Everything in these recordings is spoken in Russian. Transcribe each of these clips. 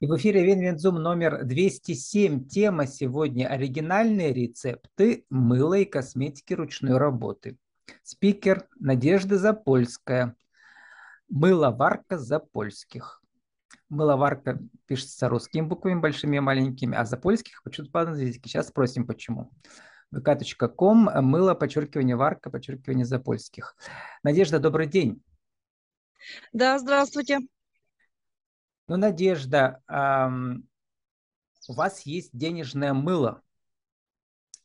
И в эфире Win-Win Zoom номер 207. Тема сегодня «Оригинальные рецепты мыла и косметики ручной работы». Спикер Надежда Запольская. Мыловарка Запольских. Мыловарка пишется русскими буквами, большими и маленькими, а Запольских почему-то по-английски. Сейчас спросим, почему. vk.com, мыло, подчеркивание, варка, подчеркивание Запольских. Надежда, добрый день. Да, здравствуйте. Ну, Надежда, у вас есть денежное мыло.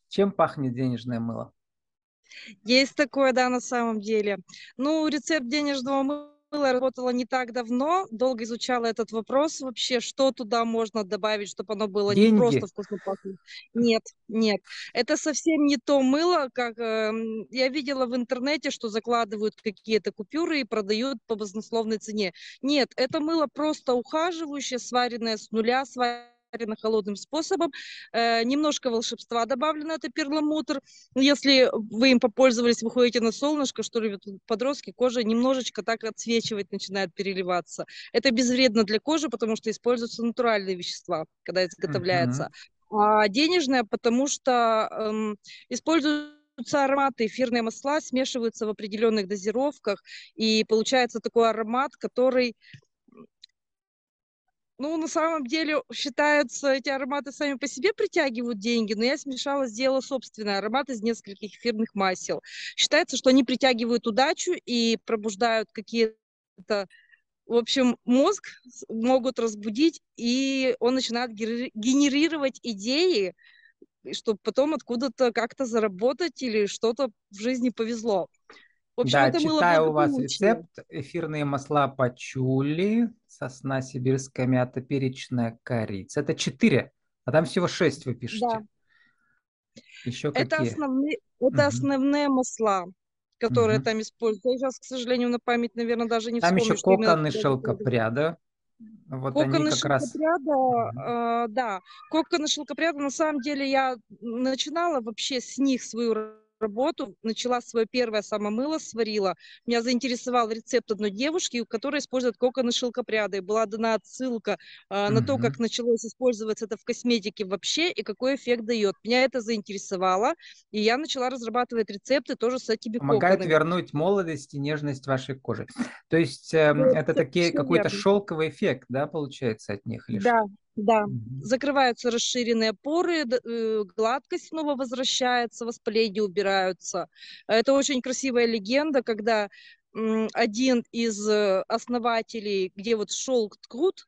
Чем пахнет денежное мыло? Есть такое, да, на самом деле. Ну, рецепт денежного мыла работала не так давно, долго изучала этот вопрос вообще, что туда можно добавить, чтобы оно было Деньги. не просто вкусно пахнет. Нет, нет. Это совсем не то мыло, как э, я видела в интернете, что закладывают какие-то купюры и продают по баснословной цене. Нет, это мыло просто ухаживающее, сваренное с нуля, сваренное жарено холодным способом. Э, немножко волшебства добавлено, это перламутр. Если вы им попользовались, вы ходите на солнышко, что любят подростки, кожа немножечко так отсвечивать начинает переливаться. Это безвредно для кожи, потому что используются натуральные вещества, когда изготовляется. Uh-huh. А денежное, потому что эм, используются ароматы, эфирные масла смешиваются в определенных дозировках, и получается такой аромат, который ну, на самом деле, считаются, эти ароматы сами по себе притягивают деньги, но я смешала, сделала собственный аромат из нескольких эфирных масел. Считается, что они притягивают удачу и пробуждают какие-то в общем, мозг могут разбудить, и он начинает генерировать идеи, чтобы потом откуда-то как-то заработать или что-то в жизни повезло. В общем, да, это читаю у вас рецепт. Эфирные масла пачули, сосна сибирская мята, перечная корица. Это четыре, а там всего шесть вы пишете. Да. Еще это какие? Основные, это угу. основные масла, которые угу. там используют. Я сейчас, к сожалению, на память, наверное, даже не там вспомню. Там еще кокон и шелкопряда. Вот кокон они как шелкопряда, раз... э, да. Кокон и шелкопряда, на самом деле, я начинала вообще с них свою работу, начала свое первое самомыло, сварила. Меня заинтересовал рецепт одной девушки, у которой используют коконы шелкопряды. Была дана отсылка э, на то, как началось использоваться это в косметике вообще и какой эффект дает. Меня это заинтересовало, и я начала разрабатывать рецепты тоже с этими Помогает коконами. вернуть молодость и нежность вашей кожи. То есть э, это такие какой-то шелковый эффект, да, получается от них? Или да, да, закрываются расширенные поры, э, гладкость снова возвращается, воспаления убираются. Это очень красивая легенда, когда один из э, основателей, где вот шелк ткут,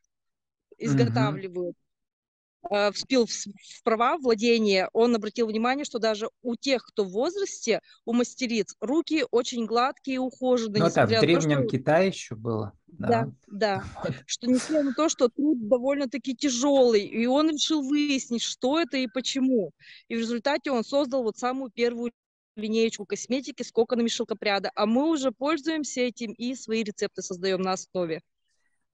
изготавливают, Э, вспил в права владения, он обратил внимание, что даже у тех, кто в возрасте, у мастериц, руки очень гладкие и ухоженные. Ну, это в Древнем то, что... Китае еще было. Да, да. да. Что несмотря на то, что труд довольно-таки тяжелый, и он решил выяснить, что это и почему. И в результате он создал вот самую первую линеечку косметики с коконами шелкопряда, а мы уже пользуемся этим и свои рецепты создаем на основе.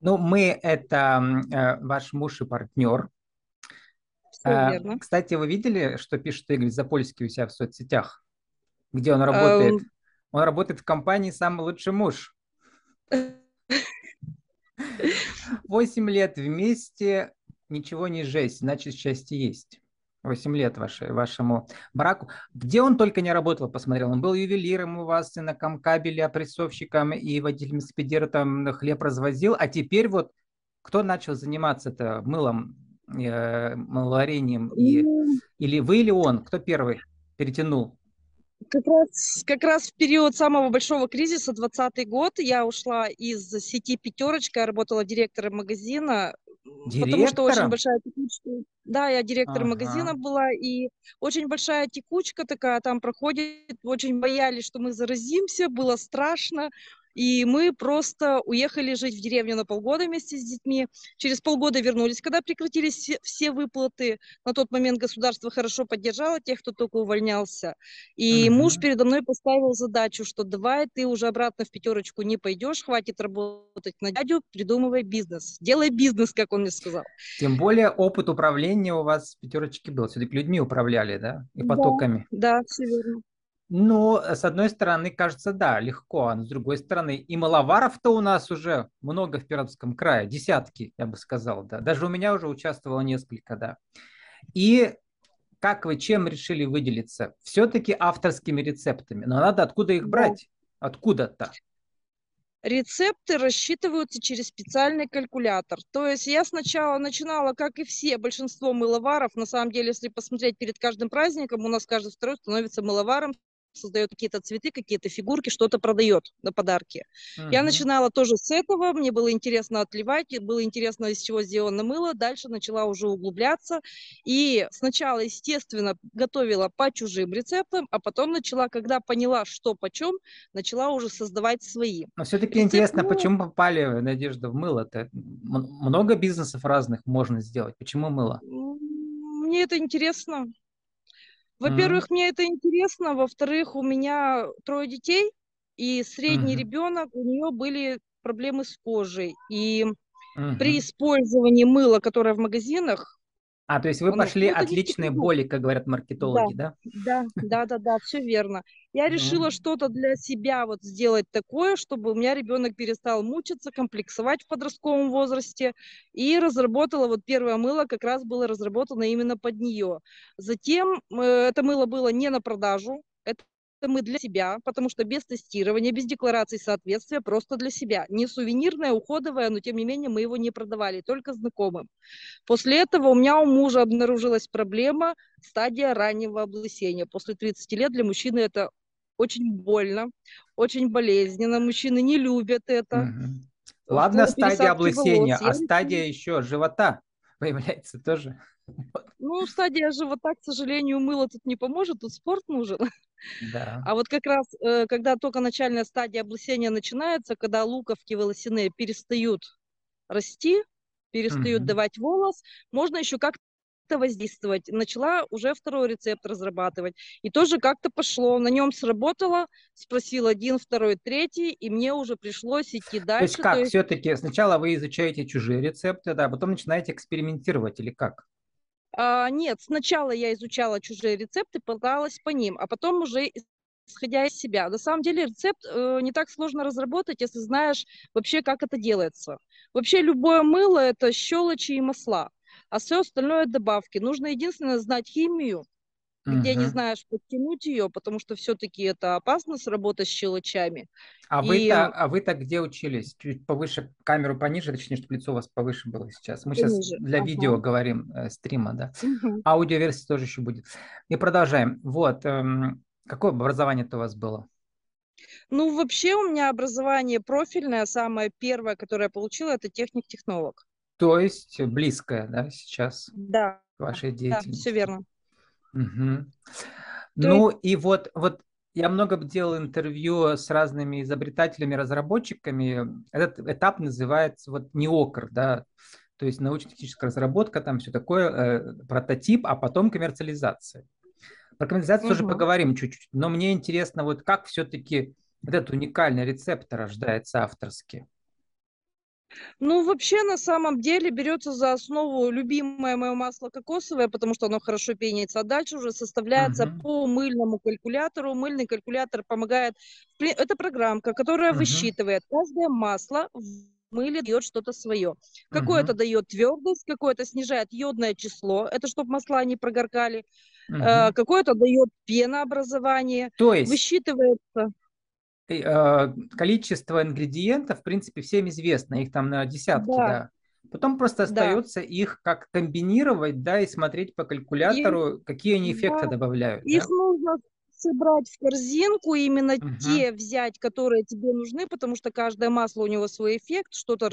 Ну, мы это э, ваш муж и партнер, а, верно. Кстати, вы видели, что пишет Игорь Запольский у себя в соцсетях? Где он работает? Um... Он работает в компании «Самый лучший муж». Восемь лет вместе, ничего не жесть, значит, счастье есть. Восемь лет вашей, вашему браку. Где он только не работал, посмотрел. Он был ювелиром у вас, и на кабеле, опрессовщиком, и водителем спидера там хлеб развозил. А теперь вот кто начал заниматься это мылом э, маловарением? И, ну, или вы, или он? Кто первый перетянул? Как раз, как раз в период самого большого кризиса, 20 год, я ушла из сети «Пятерочка», я работала директором магазина, Директором? Потому что очень большая текучка. Да, я директор ага. магазина была, и очень большая текучка такая там проходит. Очень боялись, что мы заразимся, было страшно. И мы просто уехали жить в деревню на полгода вместе с детьми. Через полгода вернулись, когда прекратились все, выплаты. На тот момент государство хорошо поддержало тех, кто только увольнялся. И uh-huh. муж передо мной поставил задачу, что давай ты уже обратно в пятерочку не пойдешь, хватит работать на дядю, придумывай бизнес. Делай бизнес, как он мне сказал. Тем более опыт управления у вас в пятерочке был. Все-таки людьми управляли, да? И потоками. Да, да все верно. Ну, с одной стороны, кажется, да, легко, а с другой стороны, и маловаров-то у нас уже много в Пермском крае, десятки, я бы сказал, да. Даже у меня уже участвовало несколько, да. И как вы чем решили выделиться? Все-таки авторскими рецептами, но надо откуда их брать? Откуда-то? Рецепты рассчитываются через специальный калькулятор. То есть я сначала начинала, как и все, большинство мыловаров. На самом деле, если посмотреть перед каждым праздником, у нас каждый второй становится мыловаром создает какие-то цветы, какие-то фигурки, что-то продает на подарки. Uh-huh. Я начинала тоже с этого, мне было интересно отливать, было интересно, из чего сделано мыло, дальше начала уже углубляться, и сначала, естественно, готовила по чужим рецептам, а потом начала, когда поняла, что почем, начала уже создавать свои. Но все-таки Рецепт интересно, мыла... почему попали, Надежда, в мыло-то? Много бизнесов разных можно сделать, почему мыло? Мне это интересно. Во-первых, mm-hmm. мне это интересно. Во-вторых, у меня трое детей, и средний mm-hmm. ребенок, у нее были проблемы с кожей. И mm-hmm. при использовании мыла, которое в магазинах, а, то есть вы пошли ну, от личной боли, как говорят маркетологи, да? Да, да, да, да, все верно. Я решила что-то для себя вот сделать такое, чтобы у меня ребенок перестал мучиться, комплексовать в подростковом возрасте, и разработала вот первое мыло, как раз было разработано именно под нее. Затем э, это мыло было не на продажу, это мы для себя, потому что без тестирования, без декларации соответствия, просто для себя. Не сувенирное, уходовое, но тем не менее мы его не продавали, только знакомым. После этого у меня у мужа обнаружилась проблема стадия раннего облысения. После 30 лет для мужчины это очень больно, очень болезненно. Мужчины не любят это. Угу. Ладно, стадия облысения, волос. а стадия еще живота появляется тоже. Ну, стадия живота, к сожалению, мыло тут не поможет, тут спорт нужен. Да. А вот как раз, э, когда только начальная стадия облысения начинается, когда луковки волосяные перестают расти, перестают угу. давать волос, можно еще как-то воздействовать. Начала уже второй рецепт разрабатывать. И тоже как-то пошло. На нем сработало. Спросил один, второй, третий. И мне уже пришлось идти дальше. То есть как? То есть... Все-таки сначала вы изучаете чужие рецепты, да, а потом начинаете экспериментировать или как? А, нет, сначала я изучала чужие рецепты, пыталась по ним, а потом уже исходя из себя. На самом деле рецепт э, не так сложно разработать, если знаешь вообще, как это делается. Вообще любое мыло – это щелочи и масла, а все остальное – добавки. Нужно единственное знать химию, где не знаешь подтянуть ее, потому что все-таки это опасно сработать с щелочами. А и... вы-то, а вы-то где учились? Чуть повыше, камеру пониже, точнее, чтобы лицо у вас повыше было сейчас. Мы пониже. сейчас для ага. видео говорим, э, стрима, да. Угу. Аудиоверсия тоже еще будет. И продолжаем. Вот, эм, какое образование-то у вас было? Ну, вообще у меня образование профильное, самое первое, которое я получила, это техник-технолог. То есть близкое, да, сейчас? Да. Вашей деятельности. Да, все верно. Угу. Ну есть... и вот, вот я много делал интервью с разными изобретателями, разработчиками. Этот этап называется вот неокр, да, то есть научно-техническая разработка, там все такое, э, прототип, а потом коммерциализация. Про коммерциализацию угу. тоже поговорим чуть-чуть, но мне интересно, вот как все-таки вот этот уникальный рецепт рождается авторски. Ну, вообще, на самом деле, берется за основу любимое мое масло кокосовое, потому что оно хорошо пенится, а дальше уже составляется uh-huh. по мыльному калькулятору. Мыльный калькулятор помогает. Это программка, которая uh-huh. высчитывает каждое масло в мыле дает что-то свое. Какое-то uh-huh. дает твердость, какое-то снижает йодное число, это чтобы масла не прогоркали, uh-huh. какое-то дает пенообразование. То есть высчитывается количество ингредиентов, в принципе, всем известно, их там на десятки, да. да. Потом просто остается да. их как комбинировать, да, и смотреть по калькулятору, и, какие они эффекты да. добавляют. Их да? нужно собрать в корзинку, именно угу. те взять, которые тебе нужны, потому что каждое масло у него свой эффект, что-то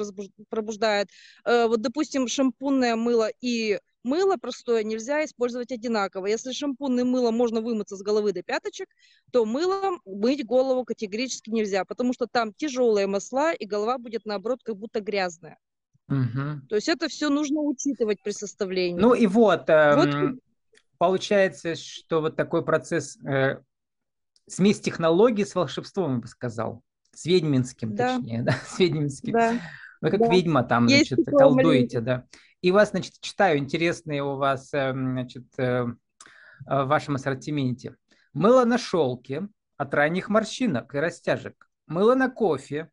пробуждает. Э, вот, допустим, шампунное мыло и Мыло простое нельзя использовать одинаково. Если шампунным мылом можно вымыться с головы до пяточек, то мылом мыть голову категорически нельзя, потому что там тяжелые масла, и голова будет, наоборот, как будто грязная. Угу. То есть это все нужно учитывать при составлении. Ну и вот, э, вот... получается, что вот такой процесс, э, смесь технологий с волшебством, я бы сказал, с ведьминским, да. точнее, да, с ведьминским. Да. Вы как да. ведьма там, Есть значит, колдуете, да. И вас, значит, читаю интересные у вас, эм, значит, э, в вашем ассортименте. Мыло на шелке от ранних морщинок и растяжек. Мыло на кофе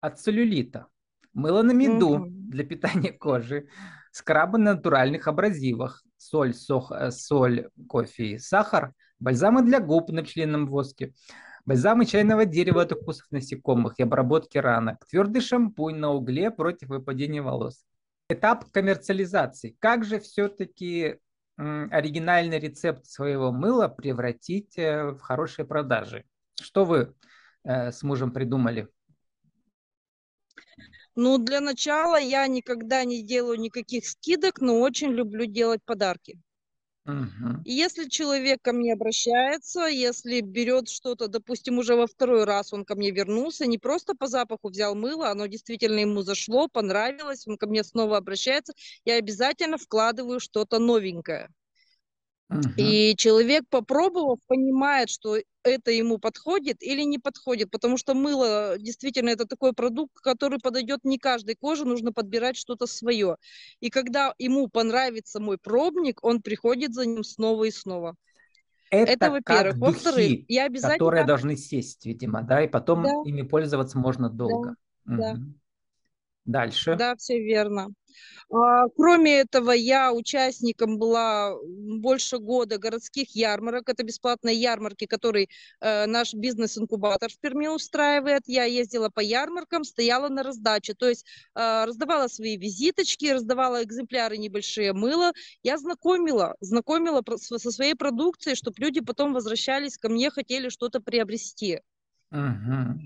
от целлюлита. Мыло на меду для питания кожи. Скрабы на натуральных абразивах. Соль, сох, э, соль, кофе и сахар. Бальзамы для губ на пчелином воске. Бальзамы чайного дерева от укусов насекомых и обработки ранок. Твердый шампунь на угле против выпадения волос. Этап коммерциализации. Как же все-таки оригинальный рецепт своего мыла превратить э, в хорошие продажи? Что вы э, с мужем придумали? Ну, для начала я никогда не делаю никаких скидок, но очень люблю делать подарки. Мгм. И если человек ко мне обращается, если берет что-то, допустим, уже во второй раз он ко мне вернулся, не просто по запаху взял мыло, оно действительно ему зашло, понравилось, он ко мне снова обращается, я обязательно вкладываю что-то новенькое. И человек, попробовав, понимает, что это ему подходит или не подходит, потому что мыло действительно это такой продукт, который подойдет не каждой коже, нужно подбирать что-то свое. И когда ему понравится мой пробник, он приходит за ним снова и снова. Это, Это, во-первых. Во-вторых, я которые обязательно... должны сесть, видимо, да, и потом Да, ими пользоваться можно долго. да. Мгм. Дальше. Да, все верно. А, Кроме этого, я участником была больше года городских ярмарок. Это бесплатные ярмарки, которые э, наш бизнес-инкубатор в Перми устраивает. Я ездила по ярмаркам, стояла на раздаче. То есть э, раздавала свои визиточки, раздавала экземпляры небольшие мыла. Я знакомила, знакомила со своей продукцией, чтобы люди потом возвращались ко мне, хотели что-то приобрести. Мгм.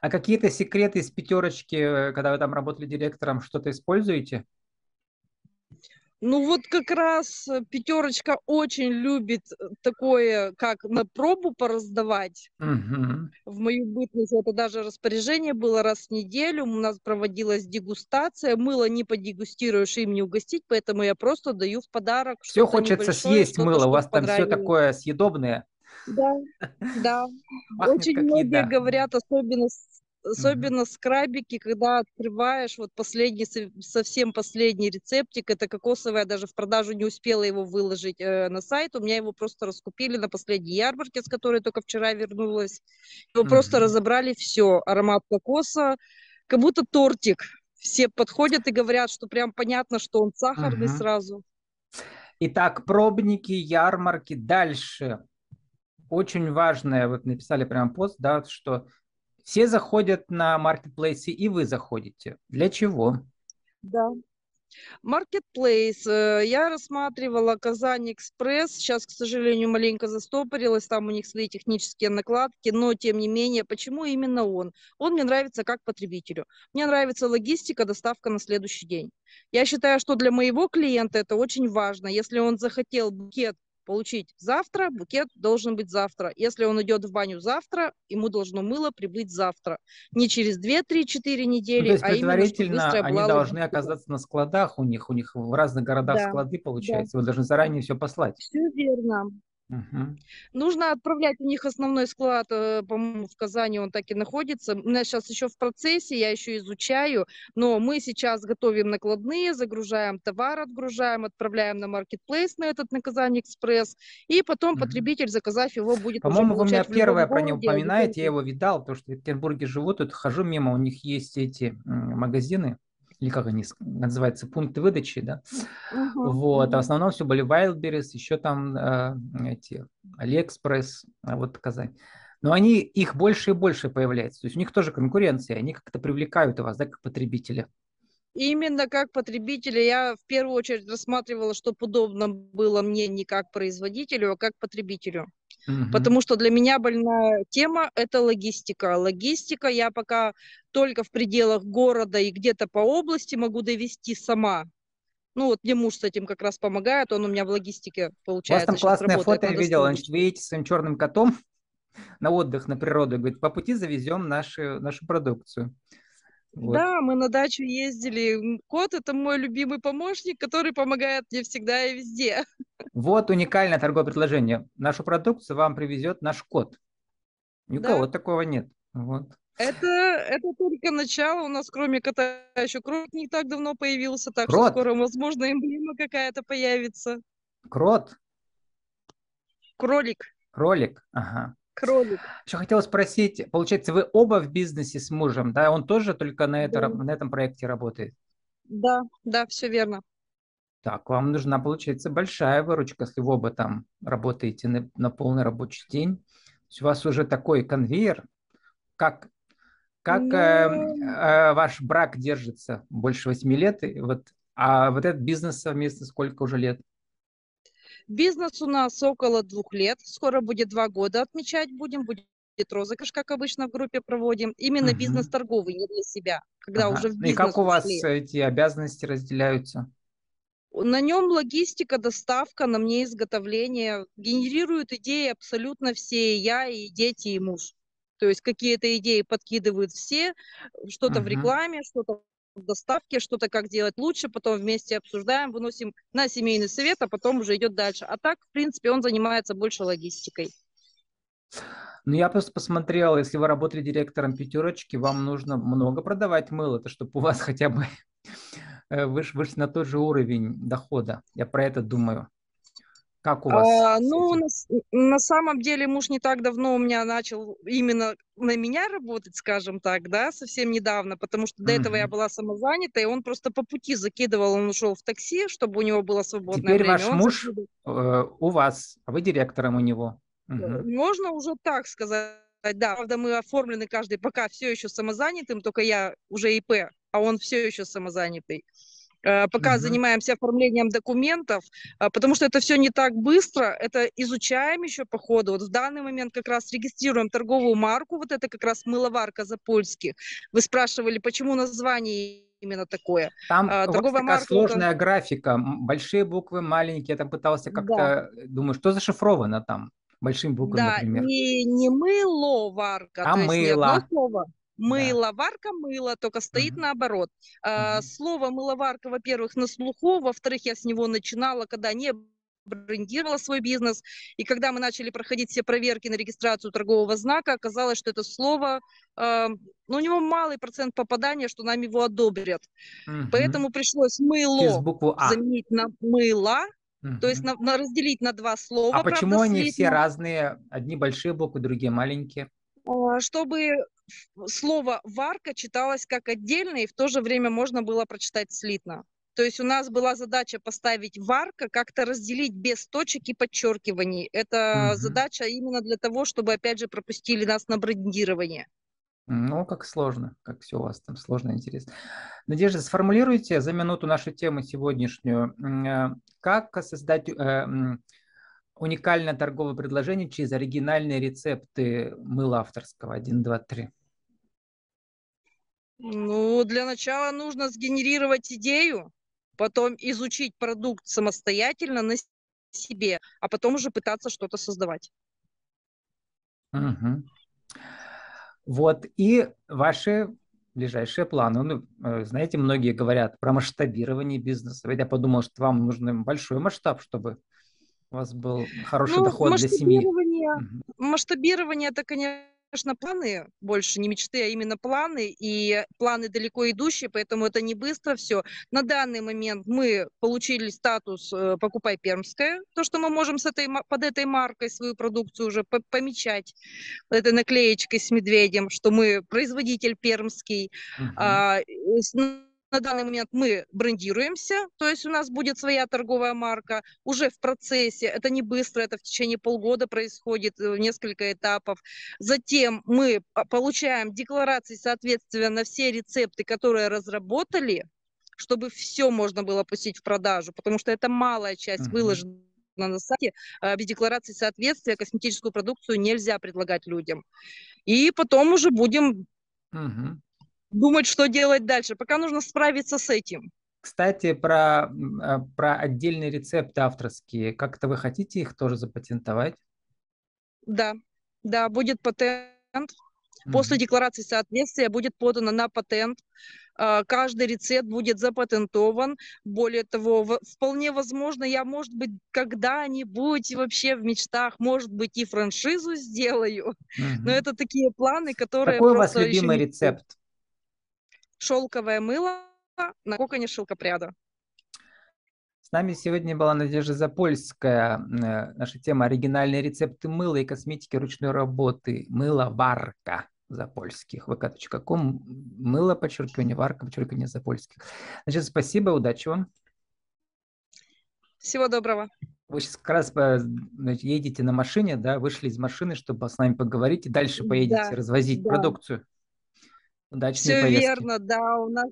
А какие-то секреты из пятерочки, э, когда вы там работали директором, что-то используете? Ну вот как раз э, пятерочка очень любит э, такое, как на пробу пораздавать. Мгм. В мою бытность это даже распоряжение было раз в неделю. У нас проводилась дегустация. Мыло не подегустируешь, им не угостить, поэтому я просто даю в подарок Все хочется съесть мыло, у вас там все такое съедобное, Да, да. пахнет Очень многие еда. говорят, особенно особенно скрабики, когда открываешь вот последний, со- совсем последний рецептик, это кокосовое, даже в продажу не успела его выложить э, на сайт, у меня его просто раскупили на последней ярмарке, с которой только вчера вернулась. Его просто Мгм. разобрали все, аромат кокоса, как будто тортик. Все подходят и говорят, что прям понятно, что он сахарный Мгм. сразу. Итак, пробники, ярмарки. Дальше. Очень важное, вот написали прям пост, да, что все заходят на маркетплейсы, и вы заходите. Для чего? Да. Marketplace. э, Я рассматривала Казань Экспресс. Сейчас, к сожалению, маленько застопорилась. Там у них свои технические накладки. Но, тем не менее, почему именно он? Он мне нравится как потребителю. Мне нравится логистика, доставка на следующий день. Я считаю, что для моего клиента это очень важно. Если он захотел букет получить завтра, букет должен быть завтра. Если он идет в баню завтра, ему должно мыло прибыть завтра. Не через 2-3-4 Ну, недели, то есть а именно, предварительно быстро они должны оказаться на складах у них, у них в разных городах Да, склады да. получается. Вы должны заранее все послать. Все верно. Мгм. Нужно отправлять у них основной склад, э, по-моему, в Казани он так и находится. У нас сейчас еще в процессе, я еще изучаю, но мы сейчас готовим накладные, загружаем товар, отгружаем, отправляем на маркетплейс на этот на Казани Экспресс, и потом Мгм. потребитель, заказав его, будет По-моему, вы меня первое про него а упоминаете, я его видал, потому что в Петербурге живу, тут хожу мимо, у них есть эти магазины, или как они называются, пункты выдачи, да, вот, а в основном все были Wildberries, еще там э, эти Алиэкспресс, а вот Казань. Но они, их больше и больше появляется, то есть у них тоже конкуренция, они как-то привлекают вас, да, как потребителя. Именно как потребителя я в первую очередь рассматривала, чтобы удобно было мне не как производителю, а как потребителю. Потому что для меня больная тема– это логистика. Логистика я пока только в пределах города и где-то по области могу довести сама. Ну вот мне муж с этим как раз помогает, он у меня в логистике, У вас получается, там классное работает фото я видел, вы едете своим черным котом на отдых, на природу, говорит, по пути завезем наши, нашу продукцию. Вот. Да, мы на дачу ездили. Кот– это мой любимый помощник, который помогает мне всегда и везде. Вот уникальное торговое предложение. Нашу продукцию вам привезет наш кот. Ни у Да. кого такого нет. Вот. Это, это только начало. У нас кроме кота еще крот не так давно появился, так Крот? что скоро, возможно, эмблема какая-то появится. Крот, Кролик. Кролик? Ага. Кролик. Еще хотела спросить, получается, вы оба в бизнесе с мужем, да? Он тоже только на, это, Да. на этом проекте работает? Да, да, все верно. Так, вам нужна, получается, большая выручка, если вы оба там работаете на, на полный рабочий день. То есть у вас уже такой конвейер. Как, как э, Ну, э, ваш брак держится? Больше восьми лет. и вот, а вот этот бизнес совместно сколько уже лет? Бизнес у нас около двух лет. Скоро будет два года отмечать будем. Будет розыгрыш, как обычно в группе проводим. Именно Мгм. бизнес торговый, не для себя. Когда Ага. уже в Ну и как бизнес у вас ушли. эти обязанности разделяются? На нем логистика, доставка, на мне изготовление. Генерируют идеи абсолютно все, и я, и дети, и муж. То есть какие-то идеи подкидывают все, что-то в Мгм. рекламе, что-то в доставке, что-то как делать лучше, потом вместе обсуждаем, выносим на семейный совет, а потом уже идет дальше. А так, в принципе, он занимается больше логистикой. Ну, я просто посмотрел, если вы работали директором пятерочки, вам нужно много продавать мыло, то чтобы у вас хотя бы э, выш- вышли на тот же уровень дохода. Я про это думаю. Как у вас А, ну, на, на самом деле муж не так давно у меня начал именно на меня работать, скажем так, да, совсем недавно, потому что до этого я была самозанята, и он просто по пути закидывал, он ушел в такси, чтобы у него было свободное Теперь время. ваш Он муж закидывал. э, у вас, а вы директором у него. Можно уже так сказать, да. Правда, мы оформлены каждый пока все еще самозанятым, только я уже ИП, а он все еще самозанятый. Э, Пока Мгм. занимаемся оформлением документов, а, потому что это все не так быстро, это изучаем еще по ходу. Вот в данный момент как раз регистрируем торговую марку, вот это как раз мыловарка Запольских. Вы спрашивали, почему название именно такое. Там А, Торговая такая марка это... сложная графика, м, большие буквы, маленькие. Я там пытался Да, как-то, э, думаю, что зашифровано там большими буквами, Да, например. не, не мыло варка, А то есть не одно мыло, слово. Да. Мыло, только стоит Мгм. наоборот. А, Мгм. Слово мыловарка, во-первых, на слуху, во-вторых, я с него начинала, когда не брендировала свой бизнес. И когда мы начали проходить все проверки на регистрацию торгового знака, оказалось, что это слово, э, ну, у него малый процент попадания, что нам его одобрят. Мгм. Поэтому пришлось мыло А. заменить на мыло, то есть на, на- разделить на два А слова, правда, почему они все разные? Одни большие буквы, другие маленькие. А, чтобы слово «варка» читалось как отдельно, и в то же время можно было прочитать слитно. То есть у нас была задача поставить «варка», как-то разделить без точек и подчеркиваний. Это Мгм. задача именно для того, чтобы, опять же, пропустили нас на брендирование. Ну, как сложно, как все у вас там сложно и интересно. Надежда, сформулируйте за минуту нашу тему сегодняшнюю. Э, Как создать э, уникальное торговое предложение через оригинальные рецепты мыла авторского? Один, два, три. Ну, для начала нужно сгенерировать идею, потом изучить продукт самостоятельно на себе, а потом уже пытаться что-то создавать. Мгм. Вот, и ваши ближайшие планы. Ну, э, знаете, многие говорят про масштабирование бизнеса. Я подумал, что вам нужен большой масштаб, чтобы у вас был хороший Ну, доход для семьи. масштабирование это, конечно, планы, больше не мечты, а именно планы, и планы далеко идущие, поэтому это не быстро все. На данный момент мы получили статус э, «Покупай Пермское», то, что мы можем с этой, под этой маркой свою продукцию уже по- помечать, этой наклеечкой с медведем, что мы производитель пермский, Мгм. а, на данный момент мы брендируемся, то есть у нас будет своя торговая марка уже в процессе. Это не быстро, это в течение полгода происходит, э, несколько этапов. Затем мы получаем декларации соответствия на все рецепты, которые разработали, чтобы все можно было пустить в продажу, потому что это малая часть Мгм. выложена на сайте. А Без декларации соответствия косметическую продукцию нельзя предлагать людям. И потом уже будем Мгм. Думать, что делать дальше. Пока нужно справиться с этим. Кстати, про, э, про отдельные рецепты авторские. Как-то вы хотите их тоже запатентовать? Да, да, будет патент. После декларации соответствия будет подано на патент. А, Каждый рецепт будет запатентован. Более того, вполне возможно, я, может быть, когда-нибудь вообще в мечтах, может быть, и франшизу сделаю. Но Мгм. это такие планы, которые Какой у вас еще любимый не... рецепт? Шелковое мыло на коконе шелкопряда. С нами сегодня была Надежда Запольская. Э, наша тема «Оригинальные рецепты мыла и косметики ручной работы». Мыло-варка запольских. vk.com. Мыло, подчеркивание, варка, подчеркивание запольских. Значит, спасибо, удачи вам. Всего доброго. Вы сейчас как раз э, едете на машине, да, вышли из машины, чтобы с нами поговорить, и дальше поедете да, развозить да. продукцию. Удачной Все поездки. верно, да. У нас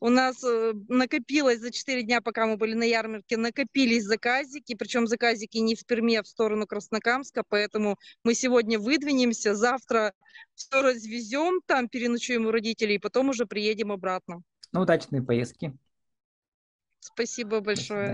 у нас э, накопилось за 4 дня, пока мы были на ярмарке, накопились заказики, причем заказики не в Перми, а в сторону Краснокамска, поэтому мы сегодня выдвинемся, завтра все развезем, там переночуем у родителей, и потом уже приедем обратно. Ну, удачной поездки. Спасибо большое.